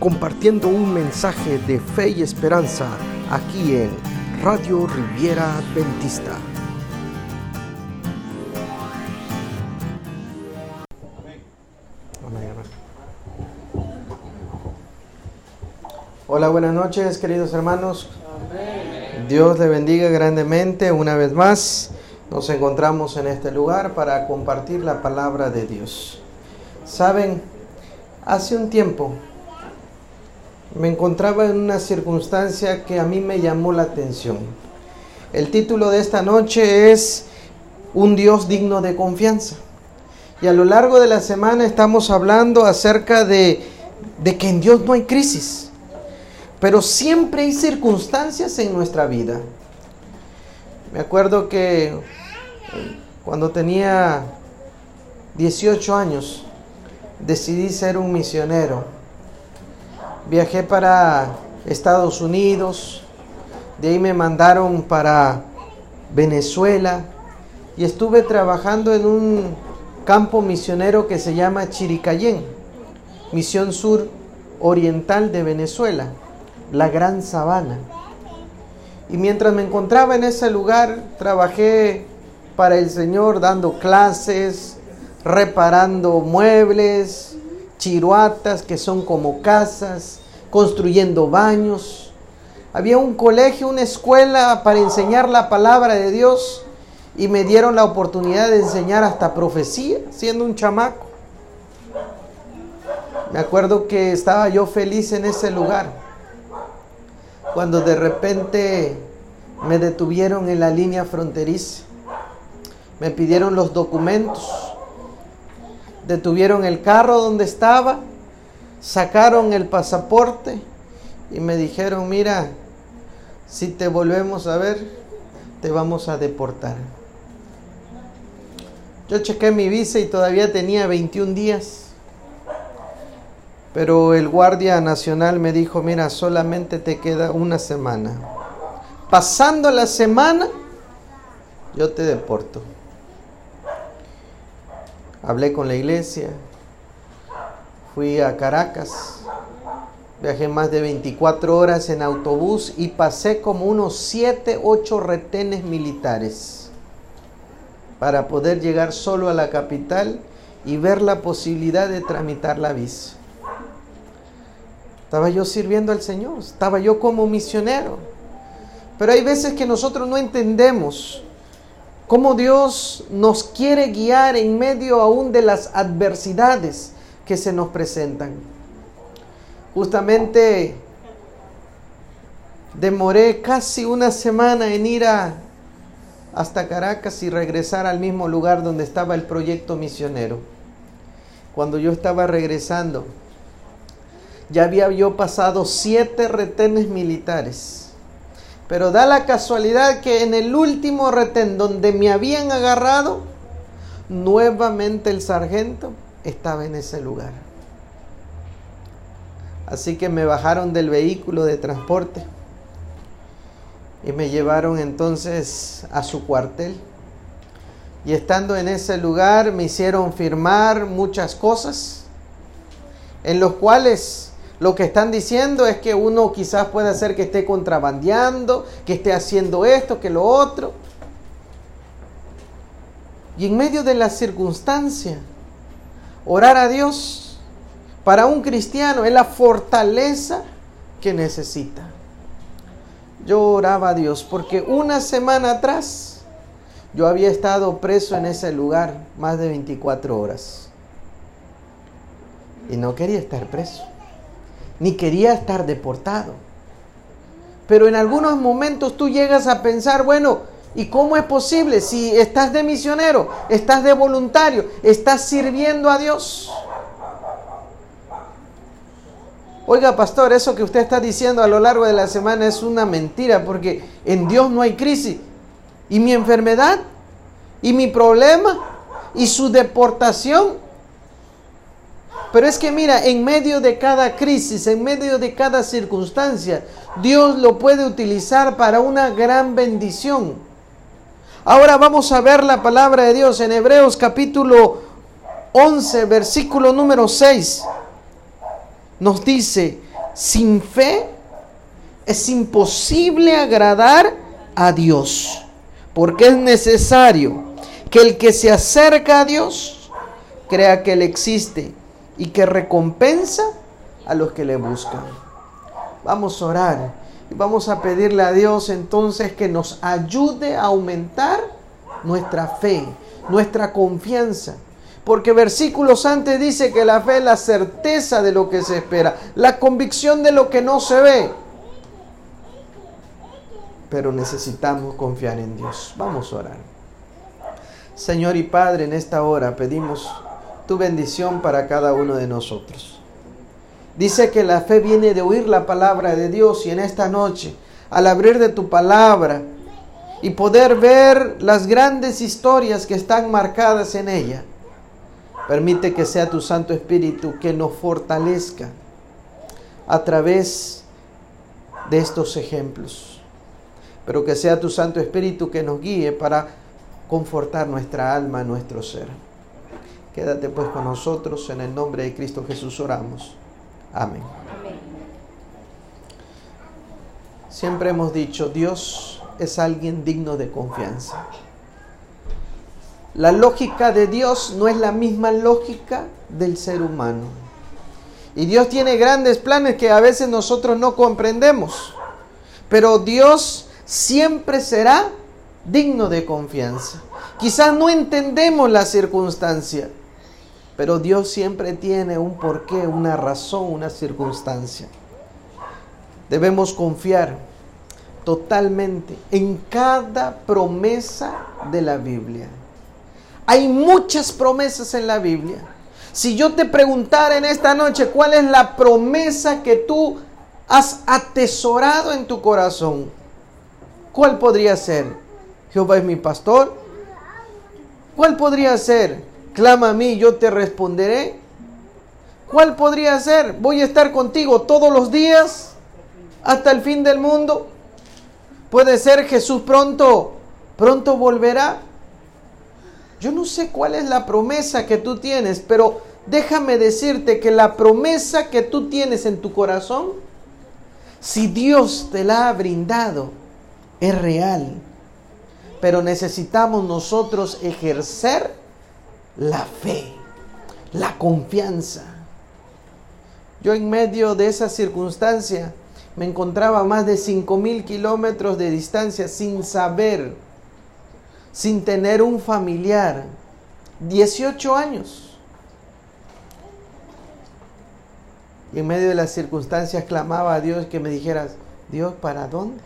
compartiendo un mensaje de fe y esperanza aquí en Radio Riviera Adventista. Hola, buenas noches queridos hermanos. Dios le bendiga grandemente una vez más. Nos encontramos en este lugar para compartir la palabra de Dios. Saben, hace un tiempo me encontraba en una circunstancia que a mí me llamó la atención. El título de esta noche es Un Dios digno de confianza. Y a lo largo de la semana estamos hablando acerca de, de que en Dios no hay crisis, pero siempre hay circunstancias en nuestra vida. Me acuerdo que cuando tenía 18 años decidí ser un misionero Viajé para Estados Unidos, de ahí me mandaron para Venezuela y estuve trabajando en un campo misionero que se llama Chiricayén, Misión Sur Oriental de Venezuela, la Gran Sabana. Y mientras me encontraba en ese lugar, trabajé para el Señor dando clases, reparando muebles, chiruatas que son como casas, construyendo baños. Había un colegio, una escuela para enseñar la palabra de Dios y me dieron la oportunidad de enseñar hasta profecía siendo un chamaco. Me acuerdo que estaba yo feliz en ese lugar cuando de repente me detuvieron en la línea fronteriza. Me pidieron los documentos. Detuvieron el carro donde estaba sacaron el pasaporte y me dijeron, mira, si te volvemos a ver, te vamos a deportar. Yo chequé mi visa y todavía tenía 21 días. Pero el guardia nacional me dijo, mira, solamente te queda una semana. Pasando la semana, yo te deporto. Hablé con la iglesia, Fui a Caracas, viajé más de 24 horas en autobús y pasé como unos 7, 8 retenes militares para poder llegar solo a la capital y ver la posibilidad de tramitar la visa. Estaba yo sirviendo al Señor, estaba yo como misionero. Pero hay veces que nosotros no entendemos cómo Dios nos quiere guiar en medio aún de las adversidades que se nos presentan. Justamente demoré casi una semana en ir a, hasta Caracas y regresar al mismo lugar donde estaba el proyecto misionero. Cuando yo estaba regresando, ya había yo pasado siete retenes militares. Pero da la casualidad que en el último retén donde me habían agarrado, nuevamente el sargento estaba en ese lugar. Así que me bajaron del vehículo de transporte y me llevaron entonces a su cuartel. Y estando en ese lugar me hicieron firmar muchas cosas en los cuales lo que están diciendo es que uno quizás puede ser que esté contrabandeando, que esté haciendo esto, que lo otro. Y en medio de la circunstancia, Orar a Dios para un cristiano es la fortaleza que necesita. Yo oraba a Dios porque una semana atrás yo había estado preso en ese lugar más de 24 horas. Y no quería estar preso, ni quería estar deportado. Pero en algunos momentos tú llegas a pensar, bueno, ¿Y cómo es posible si estás de misionero, estás de voluntario, estás sirviendo a Dios? Oiga, pastor, eso que usted está diciendo a lo largo de la semana es una mentira porque en Dios no hay crisis. ¿Y mi enfermedad? ¿Y mi problema? ¿Y su deportación? Pero es que mira, en medio de cada crisis, en medio de cada circunstancia, Dios lo puede utilizar para una gran bendición. Ahora vamos a ver la palabra de Dios en Hebreos capítulo 11, versículo número 6. Nos dice, sin fe es imposible agradar a Dios, porque es necesario que el que se acerca a Dios crea que Él existe y que recompensa a los que le buscan. Vamos a orar vamos a pedirle a Dios entonces que nos ayude a aumentar nuestra fe, nuestra confianza. Porque versículos antes dice que la fe es la certeza de lo que se espera, la convicción de lo que no se ve. Pero necesitamos confiar en Dios. Vamos a orar. Señor y Padre, en esta hora pedimos tu bendición para cada uno de nosotros. Dice que la fe viene de oír la palabra de Dios y en esta noche, al abrir de tu palabra y poder ver las grandes historias que están marcadas en ella, permite que sea tu Santo Espíritu que nos fortalezca a través de estos ejemplos, pero que sea tu Santo Espíritu que nos guíe para confortar nuestra alma, nuestro ser. Quédate pues con nosotros, en el nombre de Cristo Jesús oramos. Amén. Siempre hemos dicho, Dios es alguien digno de confianza. La lógica de Dios no es la misma lógica del ser humano. Y Dios tiene grandes planes que a veces nosotros no comprendemos. Pero Dios siempre será digno de confianza. Quizás no entendemos la circunstancia, pero Dios siempre tiene un porqué, una razón, una circunstancia. Debemos confiar totalmente en cada promesa de la Biblia. Hay muchas promesas en la Biblia. Si yo te preguntara en esta noche cuál es la promesa que tú has atesorado en tu corazón, ¿cuál podría ser? Jehová es mi pastor. ¿Cuál podría ser? Clama a mí, yo te responderé. ¿Cuál podría ser? Voy a estar contigo todos los días hasta el fin del mundo. Puede ser Jesús pronto, pronto volverá. Yo no sé cuál es la promesa que tú tienes, pero déjame decirte que la promesa que tú tienes en tu corazón, si Dios te la ha brindado, es real. Pero necesitamos nosotros ejercer la fe, la confianza. Yo en medio de esa circunstancia me encontraba a más de 5 mil kilómetros de distancia sin saber, sin tener un familiar. 18 años. Y en medio de las circunstancias clamaba a Dios que me dijeras, Dios, ¿para dónde?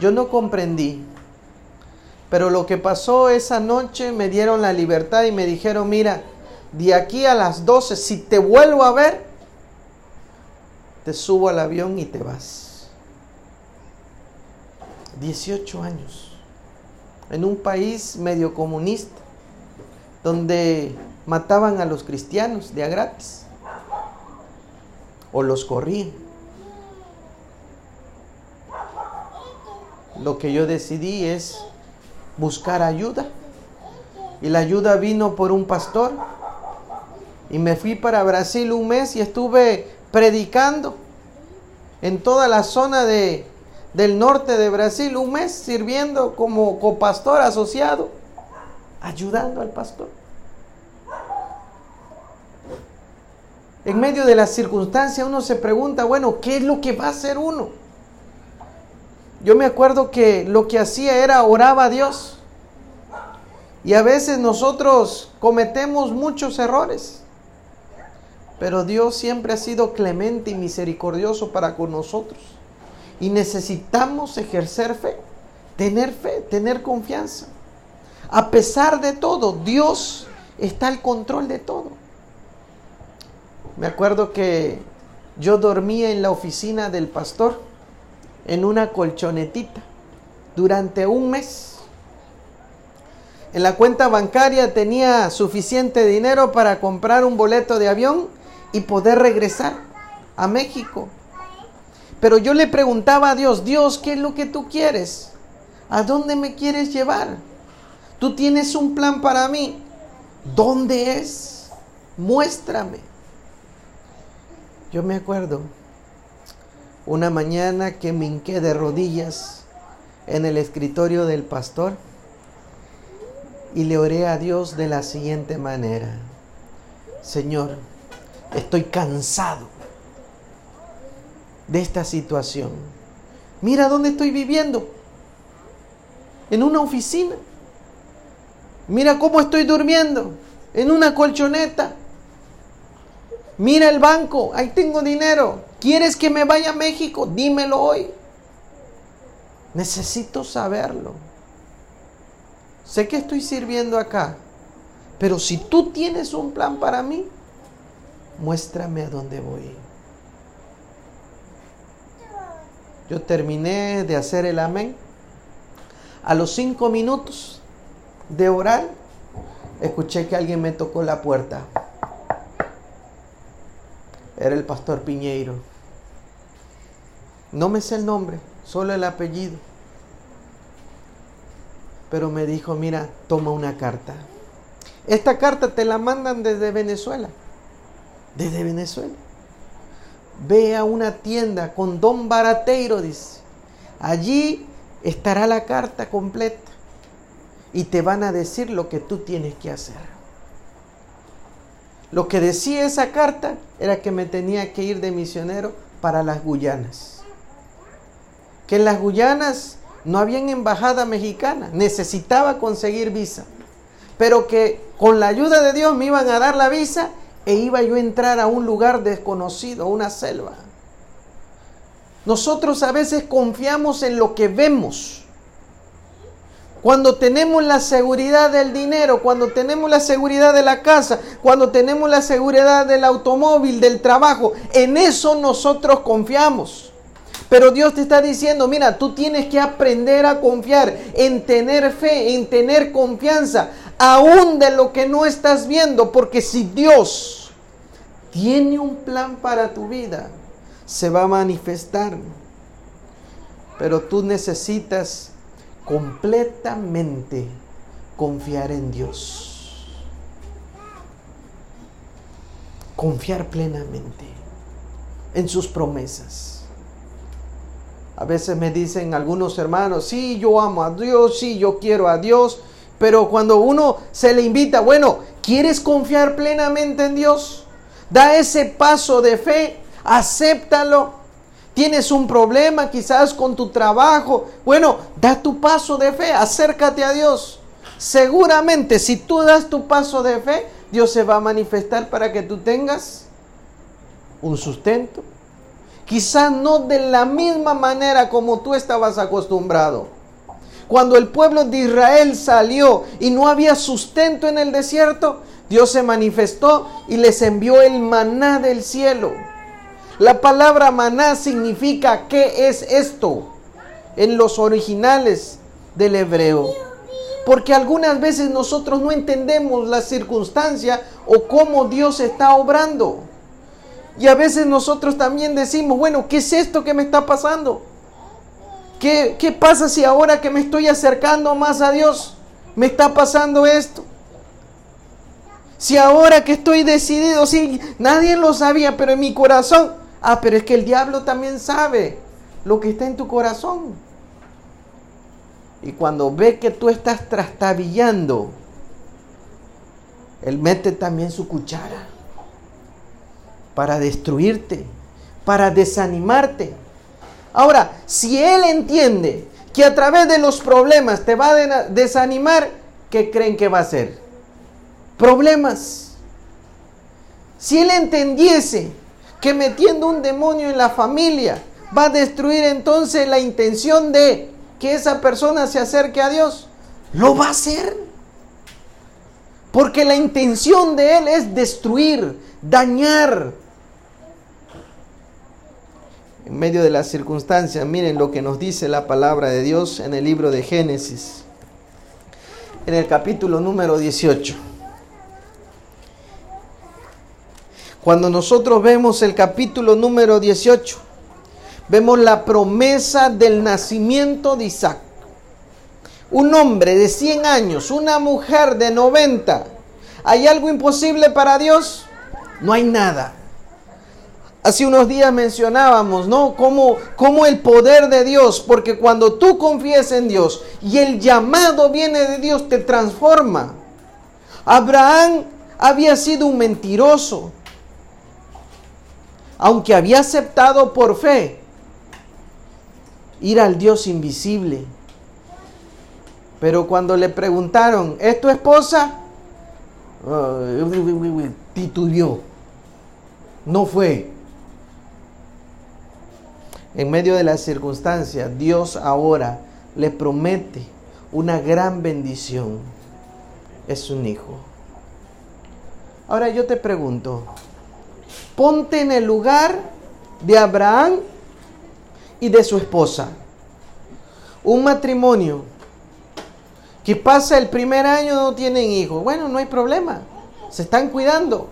Yo no comprendí. Pero lo que pasó esa noche me dieron la libertad y me dijeron, mira, de aquí a las 12, si te vuelvo a ver, te subo al avión y te vas. 18 años. En un país medio comunista, donde mataban a los cristianos de a gratis. O los corrían. Lo que yo decidí es buscar ayuda. Y la ayuda vino por un pastor. Y me fui para Brasil un mes y estuve predicando en toda la zona de, del norte de Brasil, un mes sirviendo como copastor asociado, ayudando al pastor. En medio de las circunstancias uno se pregunta, bueno, ¿qué es lo que va a hacer uno? Yo me acuerdo que lo que hacía era oraba a Dios. Y a veces nosotros cometemos muchos errores. Pero Dios siempre ha sido clemente y misericordioso para con nosotros. Y necesitamos ejercer fe, tener fe, tener confianza. A pesar de todo, Dios está al control de todo. Me acuerdo que yo dormía en la oficina del pastor en una colchonetita durante un mes. En la cuenta bancaria tenía suficiente dinero para comprar un boleto de avión y poder regresar a México. Pero yo le preguntaba a Dios, Dios, ¿qué es lo que tú quieres? ¿A dónde me quieres llevar? Tú tienes un plan para mí. ¿Dónde es? Muéstrame. Yo me acuerdo una mañana que me hinqué de rodillas en el escritorio del pastor y le oré a Dios de la siguiente manera. Señor, estoy cansado de esta situación. Mira dónde estoy viviendo. En una oficina. Mira cómo estoy durmiendo. En una colchoneta. Mira el banco. Ahí tengo dinero. ¿Quieres que me vaya a México? Dímelo hoy. Necesito saberlo. Sé que estoy sirviendo acá. Pero si tú tienes un plan para mí, muéstrame a dónde voy. Yo terminé de hacer el amén. A los cinco minutos de orar, escuché que alguien me tocó la puerta. Era el pastor Piñeiro. No me sé el nombre, solo el apellido. Pero me dijo, mira, toma una carta. Esta carta te la mandan desde Venezuela. Desde Venezuela. Ve a una tienda con Don Barateiro, dice. Allí estará la carta completa y te van a decir lo que tú tienes que hacer. Lo que decía esa carta era que me tenía que ir de misionero para las Guyanas. Que en las Guyanas no había embajada mexicana, necesitaba conseguir visa. Pero que con la ayuda de Dios me iban a dar la visa e iba yo a entrar a un lugar desconocido, una selva. Nosotros a veces confiamos en lo que vemos. Cuando tenemos la seguridad del dinero, cuando tenemos la seguridad de la casa, cuando tenemos la seguridad del automóvil, del trabajo, en eso nosotros confiamos. Pero Dios te está diciendo, mira, tú tienes que aprender a confiar, en tener fe, en tener confianza, aún de lo que no estás viendo, porque si Dios tiene un plan para tu vida, se va a manifestar. Pero tú necesitas completamente confiar en Dios. Confiar plenamente en sus promesas. A veces me dicen algunos hermanos, sí, yo amo a Dios, sí, yo quiero a Dios, pero cuando uno se le invita, bueno, ¿quieres confiar plenamente en Dios? Da ese paso de fe, acéptalo. Tienes un problema quizás con tu trabajo. Bueno, da tu paso de fe, acércate a Dios. Seguramente si tú das tu paso de fe, Dios se va a manifestar para que tú tengas un sustento. Quizás no de la misma manera como tú estabas acostumbrado. Cuando el pueblo de Israel salió y no había sustento en el desierto, Dios se manifestó y les envió el maná del cielo. La palabra maná significa ¿qué es esto? En los originales del hebreo. Porque algunas veces nosotros no entendemos la circunstancia o cómo Dios está obrando. Y a veces nosotros también decimos, bueno, ¿qué es esto que me está pasando? ¿Qué, ¿Qué pasa si ahora que me estoy acercando más a Dios me está pasando esto? Si ahora que estoy decidido, si nadie lo sabía, pero en mi corazón, ah, pero es que el diablo también sabe lo que está en tu corazón. Y cuando ve que tú estás trastabillando, él mete también su cuchara para destruirte, para desanimarte. Ahora, si él entiende que a través de los problemas te va a desanimar, ¿qué creen que va a hacer? problemas. Si él entendiese que metiendo un demonio en la familia va a destruir entonces la intención de que esa persona se acerque a Dios, lo va a hacer. Porque la intención de él es destruir, dañar. En medio de las circunstancias, miren lo que nos dice la palabra de Dios en el libro de Génesis, en el capítulo número 18. Cuando nosotros vemos el capítulo número 18, vemos la promesa del nacimiento de Isaac. Un hombre de 100 años, una mujer de 90. ¿Hay algo imposible para Dios? No hay nada. Hace unos días mencionábamos, ¿no? Como, como el poder de Dios, porque cuando tú confías en Dios y el llamado viene de Dios, te transforma. Abraham había sido un mentiroso, aunque había aceptado por fe ir al Dios invisible. Pero cuando le preguntaron, ¿es tu esposa? Uh, titubió. No fue en medio de las circunstancias, Dios ahora le promete una gran bendición. Es un hijo. Ahora yo te pregunto, ponte en el lugar de Abraham y de su esposa. Un matrimonio que pasa el primer año no tienen hijos. Bueno, no hay problema. Se están cuidando.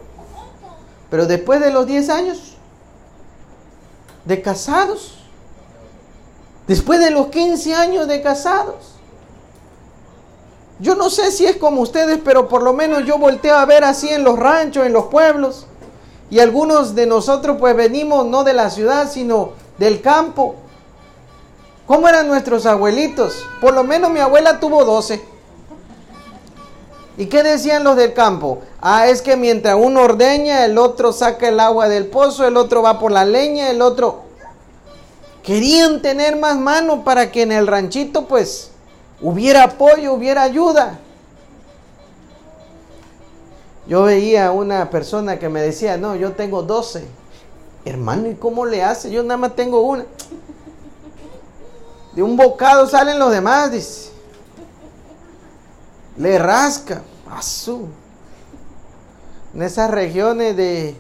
Pero después de los 10 años, de casados. Después de los 15 años de casados. Yo no sé si es como ustedes, pero por lo menos yo volteo a ver así en los ranchos, en los pueblos. Y algunos de nosotros pues venimos no de la ciudad, sino del campo. ¿Cómo eran nuestros abuelitos? Por lo menos mi abuela tuvo 12. ¿Y qué decían los del campo? Ah, es que mientras uno ordeña, el otro saca el agua del pozo, el otro va por la leña, el otro... Querían tener más mano para que en el ranchito pues hubiera apoyo, hubiera ayuda. Yo veía una persona que me decía, no, yo tengo 12. Hermano, ¿y cómo le hace? Yo nada más tengo una. De un bocado salen los demás, dice. Le rasca. Azul. En esas regiones de,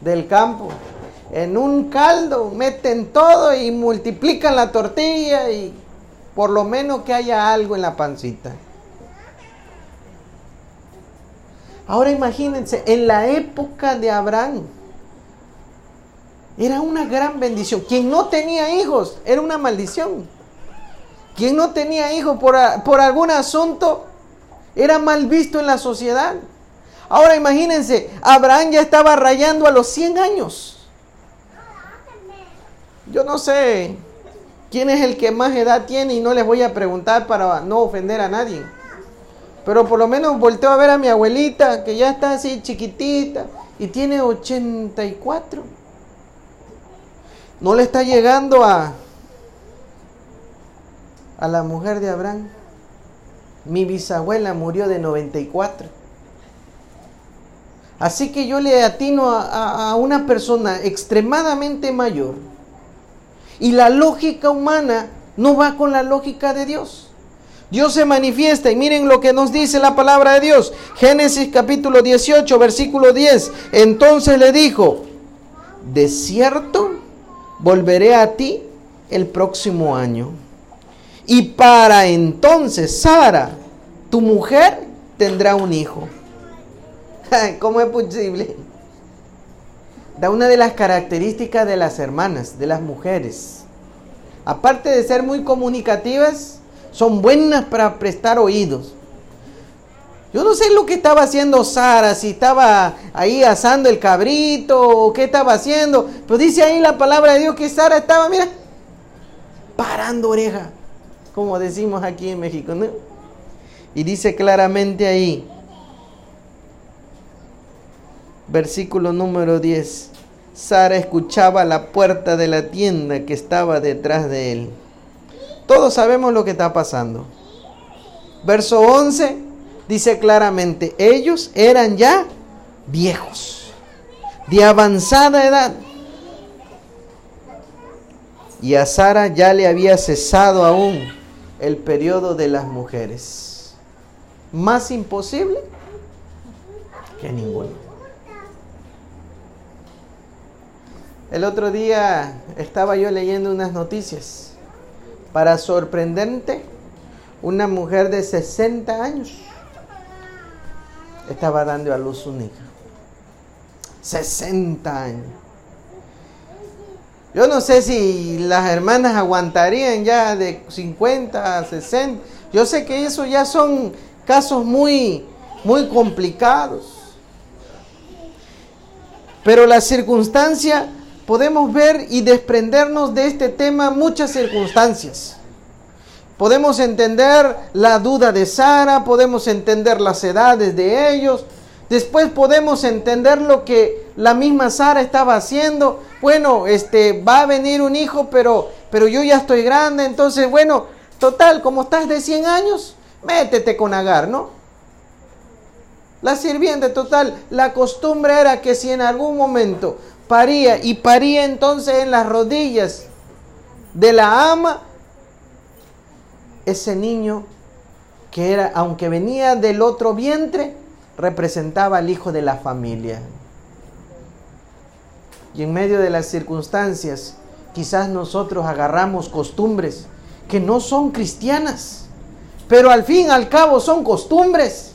del campo. En un caldo meten todo y multiplican la tortilla y por lo menos que haya algo en la pancita. Ahora imagínense, en la época de Abraham, era una gran bendición. Quien no tenía hijos, era una maldición. Quien no tenía hijos por, por algún asunto, era mal visto en la sociedad. Ahora imagínense, Abraham ya estaba rayando a los 100 años. Yo no sé quién es el que más edad tiene y no les voy a preguntar para no ofender a nadie. Pero por lo menos volteo a ver a mi abuelita, que ya está así chiquitita y tiene 84. No le está llegando a, a la mujer de Abraham. Mi bisabuela murió de 94. Así que yo le atino a, una persona extremadamente mayor y la lógica humana no va con la lógica de Dios. Dios se manifiesta y miren lo que nos dice la palabra de Dios. Génesis capítulo 18, versículo 10. Entonces le dijo, de cierto volveré a ti el próximo año y para entonces Sara, tu mujer, tendrá un hijo. ¿Cómo es posible? Da una de las características de las hermanas, de las mujeres. Aparte de ser muy comunicativas, son buenas para prestar oídos. Yo no sé lo que estaba haciendo Sara, si estaba ahí asando el cabrito o qué estaba haciendo. Pero dice ahí la palabra de Dios que Sara estaba, mira, parando oreja como decimos aquí en México, ¿no? Y dice claramente ahí, versículo número 10, Sara escuchaba la puerta de la tienda que estaba detrás de él. Todos sabemos lo que está pasando. Verso 11 dice claramente, ellos eran ya viejos, de avanzada edad. Y a Sara ya le había cesado aún el periodo de las mujeres. Más imposible que ninguno. El otro día estaba yo leyendo unas noticias. Para sorprendente, una mujer de 60 años estaba dando a luz un hijo. 60 años. Yo no sé si las hermanas aguantarían ya de 50 a 60. Yo sé que eso ya son casos muy, muy complicados. Pero la circunstancia, podemos ver y desprendernos de este tema muchas circunstancias. Podemos entender la duda de Sara, podemos entender las edades de ellos, después podemos entender lo que la misma Sara estaba haciendo. Bueno, este va a venir un hijo, pero pero yo ya estoy grande, entonces bueno, total, como estás de 100 años, métete con Agar, ¿no? La sirviente total, la costumbre era que si en algún momento paría y paría entonces en las rodillas de la ama, ese niño que era, aunque venía del otro vientre, representaba al hijo de la familia. Y en medio de las circunstancias, quizás nosotros agarramos costumbres que no son cristianas, pero al fin y al cabo son costumbres.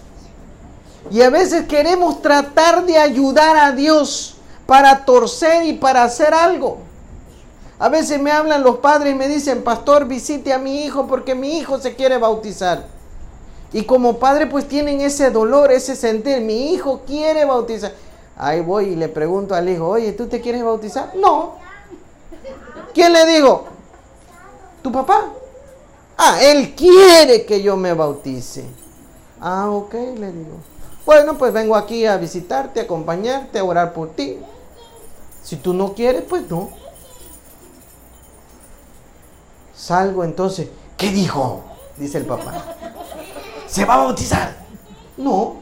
Y a veces queremos tratar de ayudar a Dios para torcer y para hacer algo. A veces me hablan los padres y me dicen, pastor, visite a mi hijo porque mi hijo se quiere bautizar. Y como padre pues tienen ese dolor, ese sentir, mi hijo quiere bautizar. Ahí voy y le pregunto al hijo, oye, ¿tú te quieres bautizar? No. ¿Quién le digo? ¿Tu papá? Ah, él quiere que yo me bautice. Ah, ok, le digo. Bueno, pues vengo aquí a visitarte, a acompañarte, a orar por ti. Si tú no quieres, pues no. Salgo entonces. ¿Qué dijo? Dice el papá. ¿Se va a bautizar? No.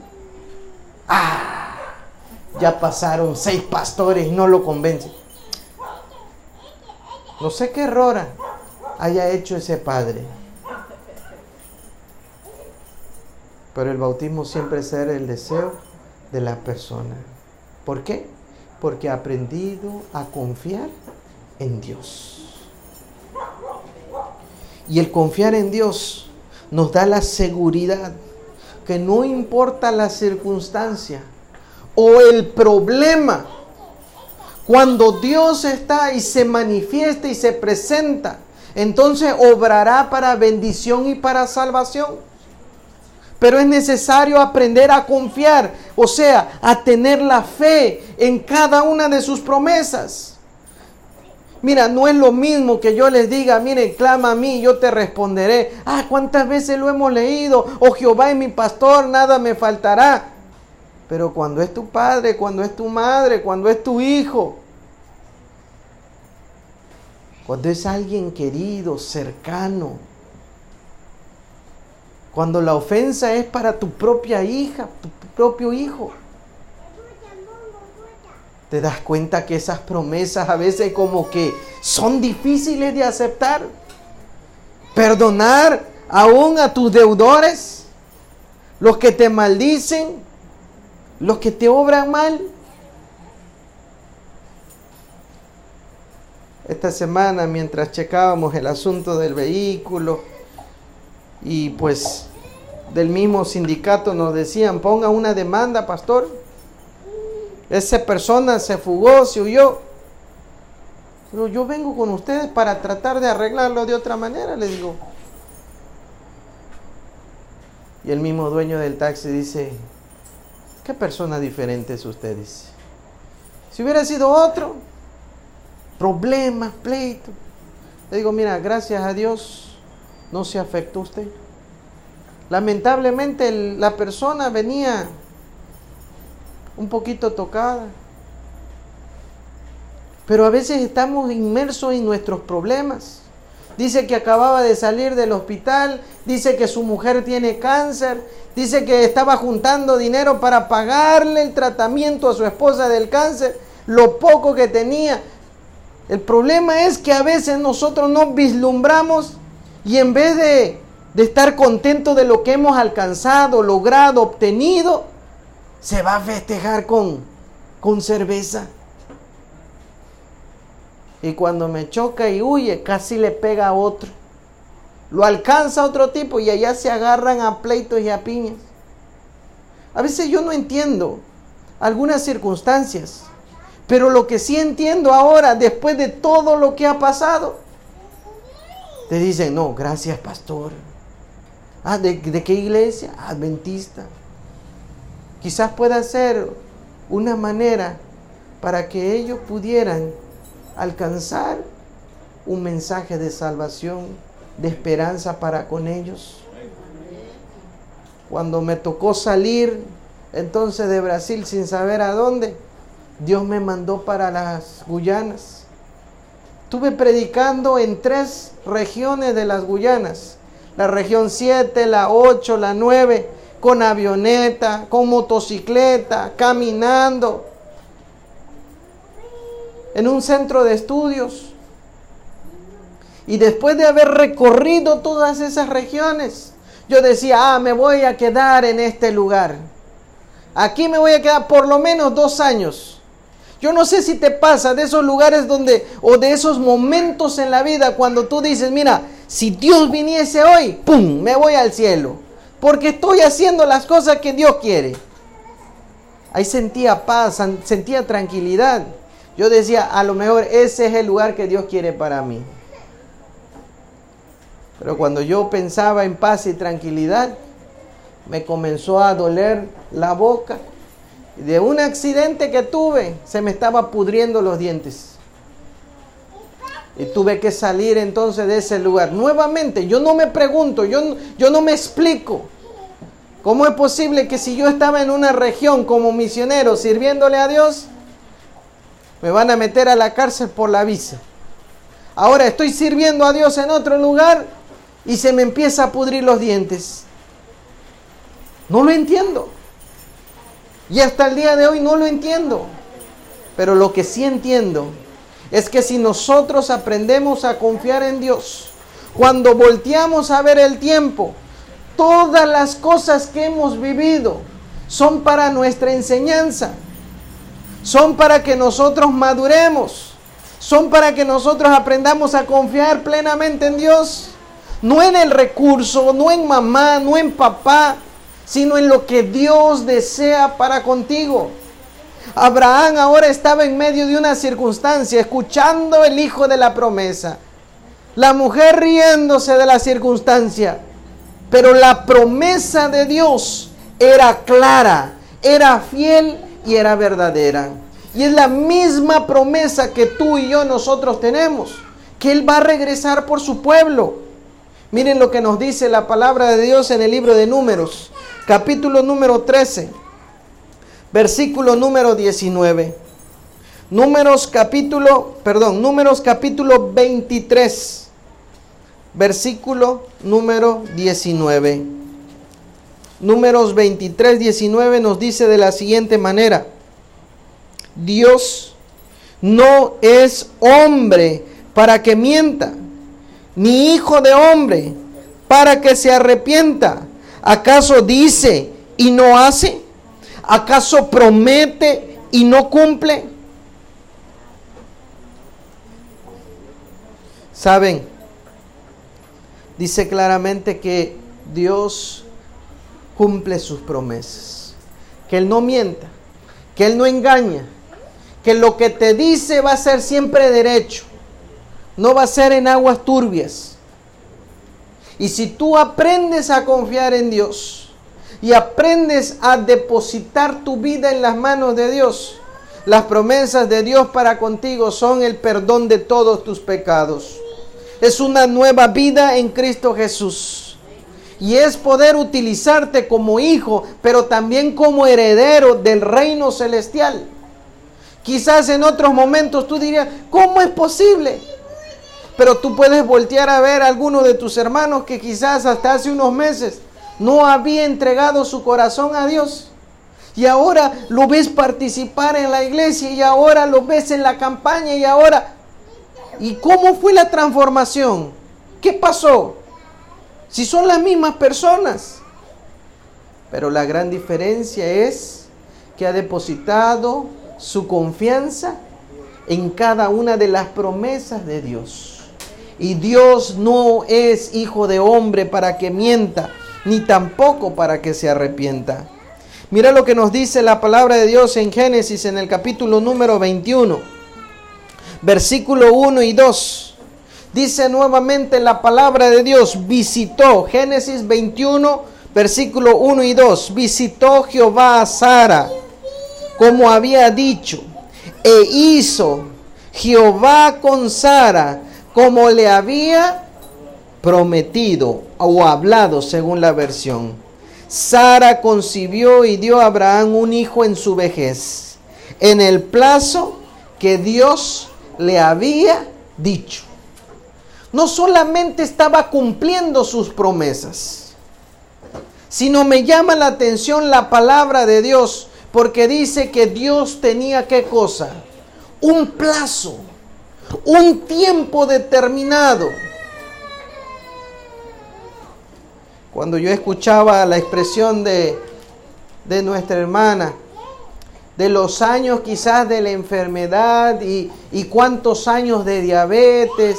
Ah, ya pasaron seis pastores no lo convencen. No sé qué error haya hecho ese padre. Pero el bautismo siempre será el deseo de la persona. ¿Por qué? Porque ha aprendido a confiar en Dios. Y el confiar en Dios nos da la seguridad que no importa la circunstancia o el problema, cuando Dios está y se manifiesta y se presenta, entonces obrará para bendición y para salvación. Pero es necesario aprender a confiar, o sea, a tener la fe en cada una de sus promesas. Mira, no es lo mismo que yo les diga, miren, clama a mí, yo te responderé. Ah, ¿cuántas veces lo hemos leído? Oh Jehová es mi pastor, nada me faltará. Pero cuando es tu padre, cuando es tu madre, cuando es tu hijo, cuando es alguien querido, cercano, cuando la ofensa es para tu propia hija, tu propio hijo. Te das cuenta que esas promesas a veces como que son difíciles de aceptar. Perdonar aún a tus deudores, los que te maldicen, los que te obran mal. Esta semana mientras checábamos el asunto del vehículo, y pues del mismo sindicato nos decían, ponga una demanda, pastor. Esa persona se fugó, se huyó. Pero yo vengo con ustedes para tratar de arreglarlo de otra manera, le digo. Y el mismo dueño del taxi dice, ¿qué persona diferente es usted? Si hubiera sido otro, problema, pleito. Le digo, mira, gracias a Dios, no se afectó usted. Lamentablemente la persona venía un poquito tocada. Pero a veces estamos inmersos en nuestros problemas. Dice que acababa de salir del hospital, dice que su mujer tiene cáncer, dice que estaba juntando dinero para pagarle el tratamiento a su esposa del cáncer, lo poco que tenía. El problema es que a veces nosotros no vislumbramos y en vez de, estar contento de lo que hemos alcanzado, logrado, obtenido, se va a festejar con, con cerveza. Y cuando me choca y huye, casi le pega a otro. Lo alcanza otro tipo y allá se agarran a pleitos y a piñas. A veces yo no entiendo algunas circunstancias, pero lo que sí entiendo ahora, después de todo lo que ha pasado, te dicen, no, gracias pastor. Ah, ¿de, qué iglesia? Adventista. Quizás pueda ser una manera para que ellos pudieran alcanzar un mensaje de salvación, de esperanza para con ellos. Cuando me tocó salir entonces de Brasil sin saber a dónde, Dios me mandó para las Guyanas. Estuve predicando en tres regiones de las Guyanas. La región 7, la 8, la 9, con avioneta, con motocicleta, caminando. En un centro de estudios. Y después de haber recorrido todas esas regiones, yo decía, ah, me voy a quedar en este lugar. Aquí me voy a quedar por lo menos dos años. Yo no sé si te pasa de esos lugares donde, o de esos momentos en la vida cuando tú dices, mira, si Dios viniese hoy, ¡pum!, me voy al cielo. Porque estoy haciendo las cosas que Dios quiere. Ahí sentía paz, sentía tranquilidad. Yo decía, a lo mejor ese es el lugar que Dios quiere para mí. Pero cuando yo pensaba en paz y tranquilidad, me comenzó a doler la boca. De un accidente que tuve, se me estaba pudriendo los dientes. Y tuve que salir entonces de ese lugar. Nuevamente, yo no me pregunto, yo, yo no me explico. ¿Cómo es posible que si yo estaba en una región como misionero sirviéndole a Dios, me van a meter a la cárcel por la visa? Ahora estoy sirviendo a Dios en otro lugar y se me empieza a pudrir los dientes. No lo entiendo. Y hasta el día de hoy no lo entiendo. Pero lo que sí entiendo es que si nosotros aprendemos a confiar en Dios, cuando volteamos a ver el tiempo, todas las cosas que hemos vivido son para nuestra enseñanza, son para que nosotros maduremos, son para que nosotros aprendamos a confiar plenamente en Dios, no en el recurso, no en mamá, no en papá, sino en lo que Dios desea para contigo. Abraham ahora estaba en medio de una circunstancia, escuchando el hijo de la promesa. La mujer riéndose de la circunstancia. Pero la promesa de Dios era clara, era fiel y era verdadera. Y es la misma promesa que tú y yo nosotros tenemos, que Él va a regresar por su pueblo. Miren lo que nos dice la palabra de Dios en el libro de números capítulo número 13, versículo número 19. Números capítulo, perdón, números capítulo 23, versículo número 19. Números 23, 19 nos dice de la siguiente manera, Dios no es hombre para que mienta, ni hijo de hombre para que se arrepienta. ¿Acaso dice y no hace? ¿Acaso promete y no cumple? Saben, dice claramente que Dios cumple sus promesas, que Él no mienta, que Él no engaña, que lo que te dice va a ser siempre derecho, no va a ser en aguas turbias. Y si tú aprendes a confiar en Dios y aprendes a depositar tu vida en las manos de Dios, las promesas de Dios para contigo son el perdón de todos tus pecados. Es una nueva vida en Cristo Jesús. Y es poder utilizarte como hijo, pero también como heredero del reino celestial. Quizás en otros momentos tú dirías, ¿cómo es posible? Pero tú puedes voltear a ver a alguno de tus hermanos que quizás hasta hace unos meses no había entregado su corazón a Dios. Y ahora lo ves participar en la iglesia y ahora lo ves en la campaña y ahora... ¿Y cómo fue la transformación? ¿Qué pasó? Si son las mismas personas. Pero la gran diferencia es que ha depositado su confianza en cada una de las promesas de Dios. Y Dios no es hijo de hombre para que mienta, ni tampoco para que se arrepienta. Mira lo que nos dice la palabra de Dios en Génesis en el capítulo número 21, versículo 1 y 2. Dice nuevamente la palabra de Dios, visitó, Génesis 21, versículo 1 y 2, visitó Jehová a Sara, como había dicho, E hizo Jehová con Sara como le había prometido o hablado según la versión. Sara concibió y dio a Abraham un hijo en su vejez, en el plazo que Dios le había dicho. No solamente estaba cumpliendo sus promesas, sino me llama la atención la palabra de Dios, porque dice que Dios tenía qué cosa? Un plazo, un tiempo determinado Cuando yo escuchaba la expresión de, de nuestra hermana, de los años quizás de la enfermedad y, y cuántos años de diabetes,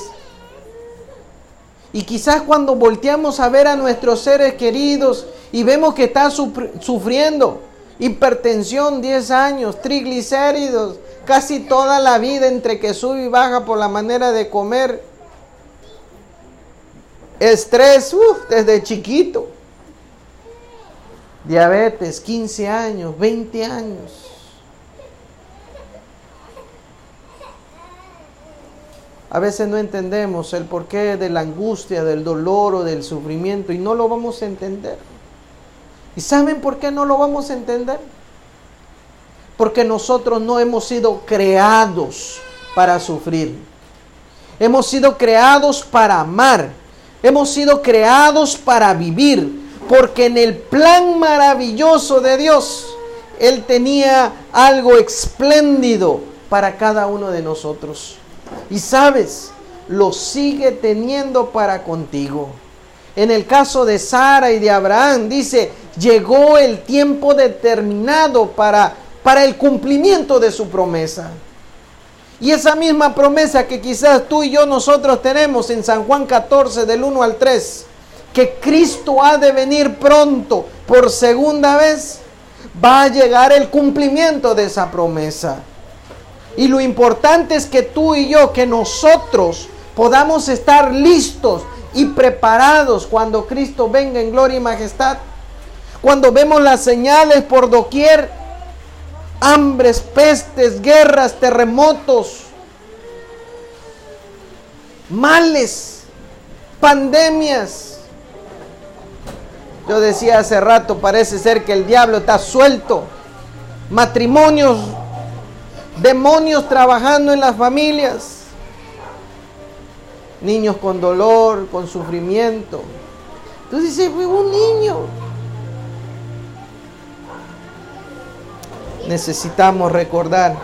y quizás cuando volteamos a ver a nuestros seres queridos y vemos que está sufriendo hipertensión 10 años, triglicéridos, casi toda la vida entre que sube y baja por la manera de comer, Estrés, desde chiquito. Diabetes, 15 años, 20 años. A veces no entendemos el porqué de la angustia, del dolor o del sufrimiento y no lo vamos a entender. ¿Y saben por qué no lo vamos a entender? Porque nosotros no hemos sido creados para sufrir. Hemos sido creados para amar. Hemos sido creados para vivir, porque en el plan maravilloso de Dios, Él tenía algo espléndido para cada uno de nosotros. Y sabes, lo sigue teniendo para contigo. En el caso de Sara y de Abraham, dice, llegó el tiempo determinado para, para el cumplimiento de su promesa. Y esa misma promesa que quizás tú y yo nosotros tenemos en San Juan 14 del 1 al 3, que Cristo ha de venir pronto por segunda vez, va a llegar el cumplimiento de esa promesa. Y lo importante es que tú y yo, que nosotros podamos estar listos y preparados cuando Cristo venga en gloria y majestad. Cuando vemos las señales por doquier, hambres, pestes, guerras, terremotos, males, pandemias. Yo decía hace rato, parece ser que el diablo está suelto. Matrimonios, demonios trabajando en las familias. Niños con dolor, con sufrimiento. Entonces dice, un niño, necesitamos recordar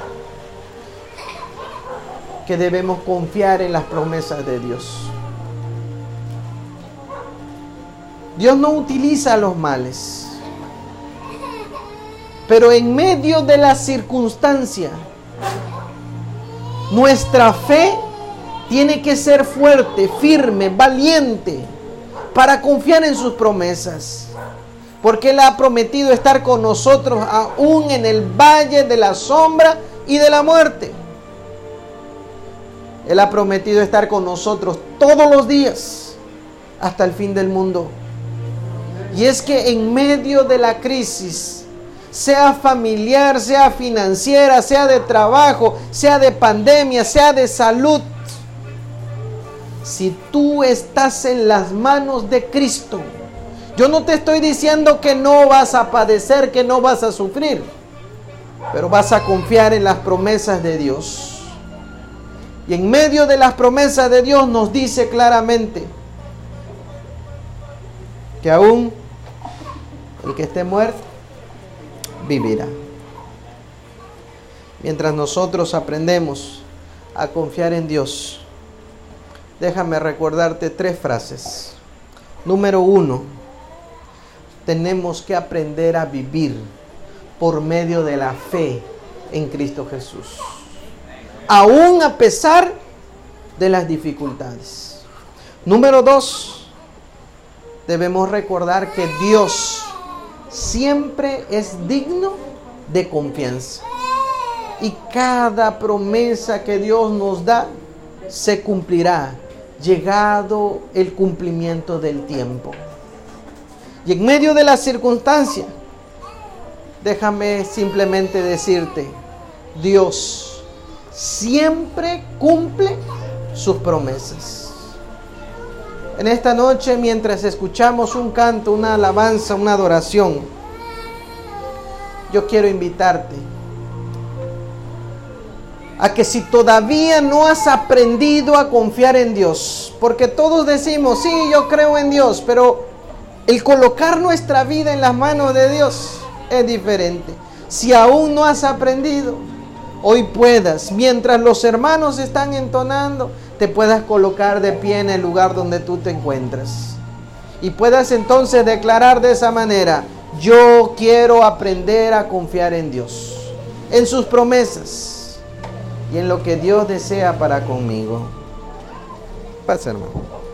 que debemos confiar en las promesas de Dios. Dios no utiliza los males, pero en medio de la circunstancia, nuestra fe tiene que ser fuerte, firme, valiente, para confiar en sus promesas porque Él ha prometido estar con nosotros aún en el valle de la sombra y de la muerte. Él ha prometido estar con nosotros todos los días hasta el fin del mundo. Y es que en medio de la crisis, sea familiar, sea financiera, sea de trabajo, sea de pandemia, sea de salud, si tú estás en las manos de Cristo, yo no te estoy diciendo que no vas a padecer, que no vas a sufrir, pero vas a confiar en las promesas de Dios. Y en medio de las promesas de Dios nos dice claramente que aún el que esté muerto vivirá. Mientras nosotros aprendemos a confiar en Dios, déjame recordarte tres frases. Número uno, tenemos que aprender a vivir por medio de la fe en Cristo Jesús. Aún a pesar de las dificultades. Número dos, debemos recordar que Dios siempre es digno de confianza. Y cada promesa que Dios nos da se cumplirá llegado el cumplimiento del tiempo. Y en medio de la circunstancia, déjame simplemente decirte, Dios siempre cumple sus promesas. En esta noche, mientras escuchamos un canto, una alabanza, una adoración, yo quiero invitarte a que si todavía no has aprendido a confiar en Dios, porque todos decimos, sí, yo creo en Dios, pero el colocar nuestra vida en las manos de Dios es diferente. Si aún no has aprendido, hoy puedas, mientras los hermanos están entonando, te puedas colocar de pie en el lugar donde tú te encuentras. Y puedas entonces declarar de esa manera, yo quiero aprender a confiar en Dios, en sus promesas y en lo que Dios desea para conmigo. Pasa, hermano.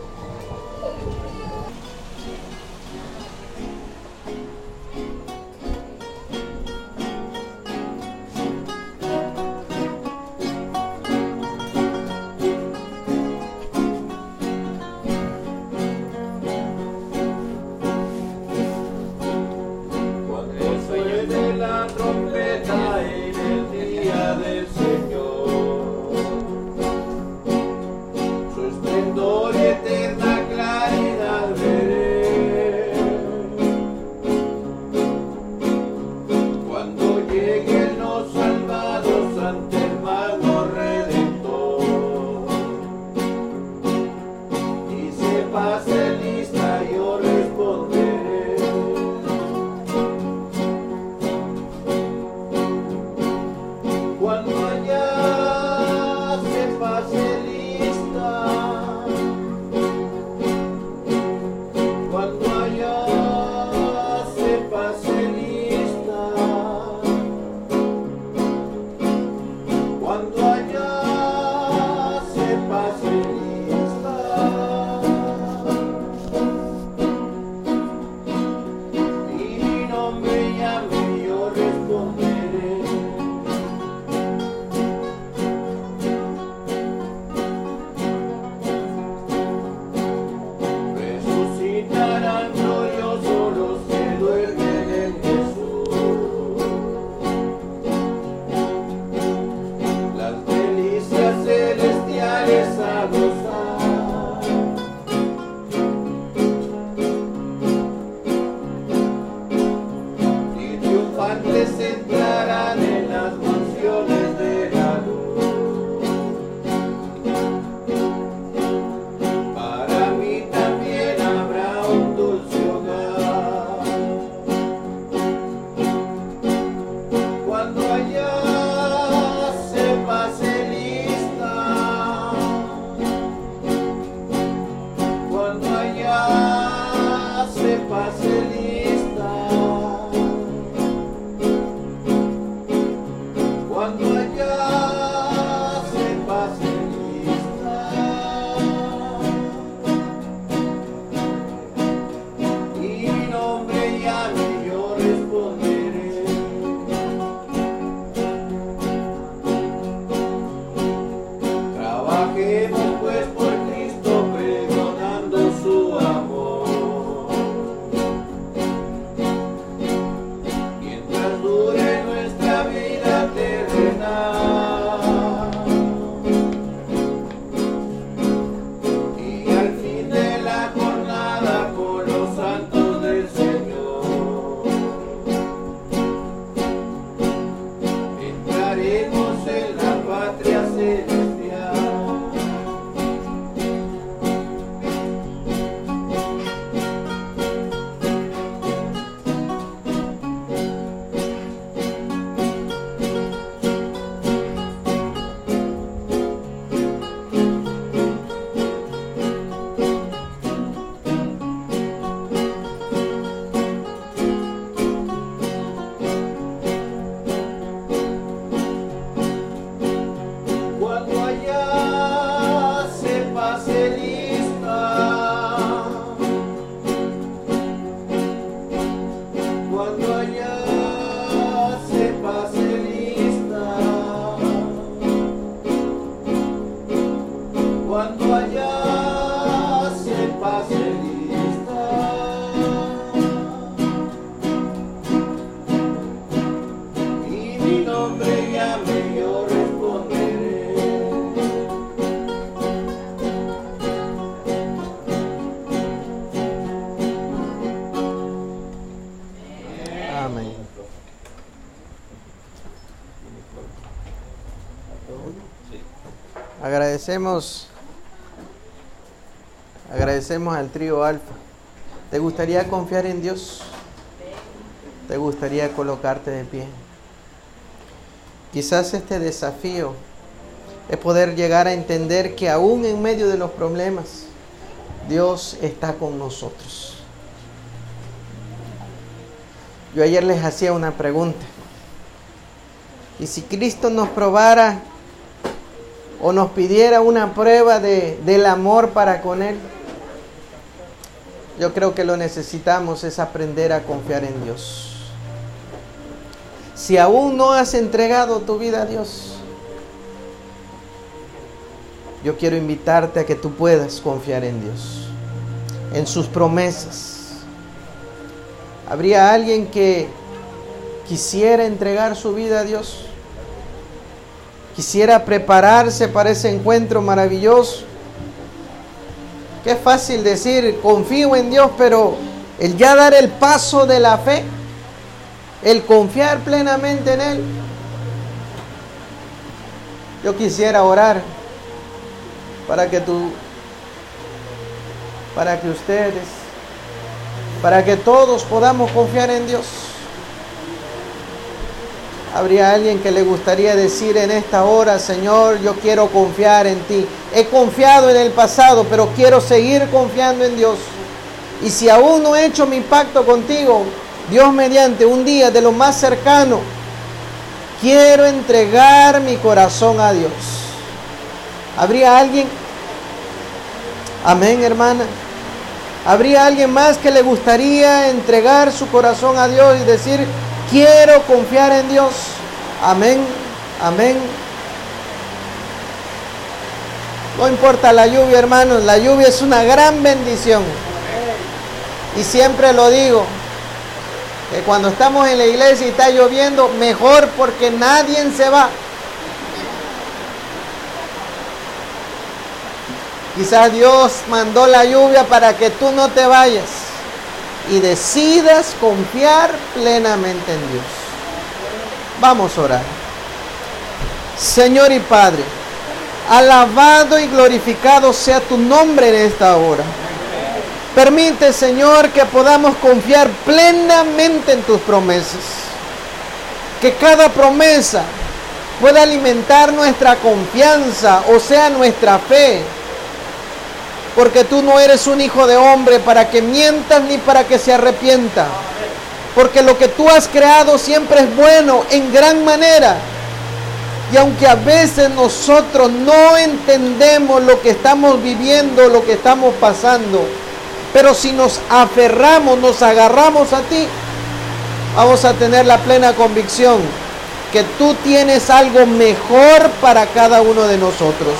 Agradecemos, agradecemos al trío Alfa. ¿Te gustaría confiar en Dios? ¿Te gustaría colocarte de pie? Quizás este desafío es poder llegar a entender que aún en medio de los problemas, Dios está con nosotros. Yo ayer les hacía una pregunta. Y si Cristo nos probara o nos pidiera una prueba de, del amor para con Él, yo creo que lo necesitamos es aprender a confiar en Dios. Si aún no has entregado tu vida a Dios, yo quiero invitarte a que tú puedas confiar en Dios, en sus promesas. ¿Habría alguien que quisiera entregar su vida a Dios? Quisiera prepararse para ese encuentro maravilloso. Qué fácil decir, confío en Dios, pero el ya dar el paso de la fe, el confiar plenamente en Él. Yo quisiera orar para que tú, para que ustedes, para que todos podamos confiar en Dios. Habría alguien que le gustaría decir en esta hora, Señor, yo quiero confiar en ti. He confiado en el pasado, pero quiero seguir confiando en Dios. Y si aún no he hecho mi pacto contigo, Dios mediante un día de lo más cercano, quiero entregar mi corazón a Dios. ¿Habría alguien? Amén, hermana. ¿Habría alguien más que le gustaría entregar su corazón a Dios y decir, Quiero confiar en Dios. Amén, amén. No importa la lluvia, hermanos, la lluvia es una gran bendición. Y siempre lo digo, que cuando estamos en la iglesia y está lloviendo, mejor porque nadie se va. Quizás Dios mandó la lluvia para que tú no te vayas y decidas confiar plenamente en Dios. Vamos a orar. Señor y Padre, alabado y glorificado sea tu nombre en esta hora. Permite, Señor, que podamos confiar plenamente en tus promesas. Que cada promesa pueda alimentar nuestra confianza, o sea, nuestra fe porque tú no eres un hijo de hombre para que mientas ni para que se arrepienta. Porque lo que tú has creado siempre es bueno en gran manera. Y aunque a veces nosotros no entendemos lo que estamos viviendo, lo que estamos pasando, pero si nos aferramos, nos agarramos a ti, vamos a tener la plena convicción que tú tienes algo mejor para cada uno de nosotros.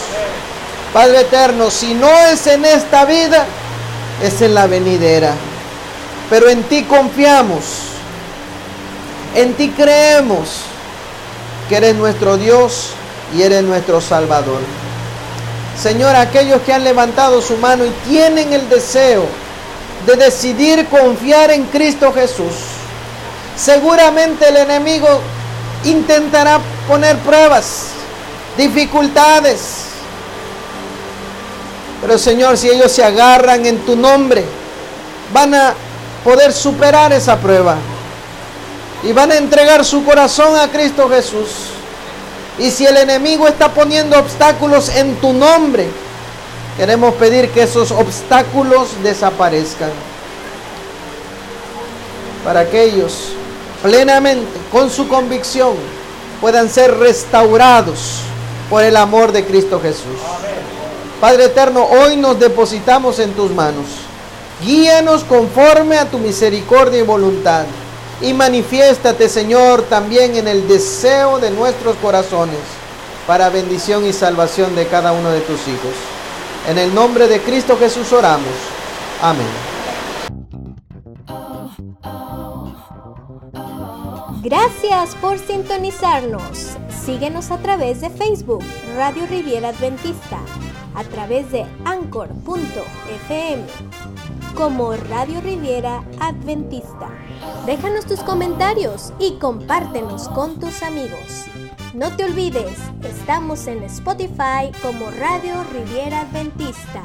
Padre eterno, si no es en esta vida, es en la venidera. Pero en ti confiamos, en ti creemos que eres nuestro Dios y eres nuestro Salvador. Señor, aquellos que han levantado su mano y tienen el deseo de decidir confiar en Cristo Jesús, seguramente el enemigo intentará poner pruebas, dificultades, pero Señor, si ellos se agarran en tu nombre, van a poder superar esa prueba. Y van a entregar su corazón a Cristo Jesús. Y si el enemigo está poniendo obstáculos en tu nombre, queremos pedir que esos obstáculos desaparezcan. Para que ellos plenamente, con su convicción, puedan ser restaurados por el amor de Cristo Jesús. Padre eterno, hoy nos depositamos en tus manos. Guíanos conforme a tu misericordia y voluntad. Y manifiéstate, Señor, también en el deseo de nuestros corazones, para bendición y salvación de cada uno de tus hijos. En el nombre de Cristo Jesús oramos. Amén. Gracias por sintonizarnos. Síguenos a través de Facebook, Radio Riviera Adventista a través de anchor.fm como Radio Riviera Adventista. Déjanos tus comentarios y compártenos con tus amigos. No te olvides, estamos en Spotify como Radio Riviera Adventista.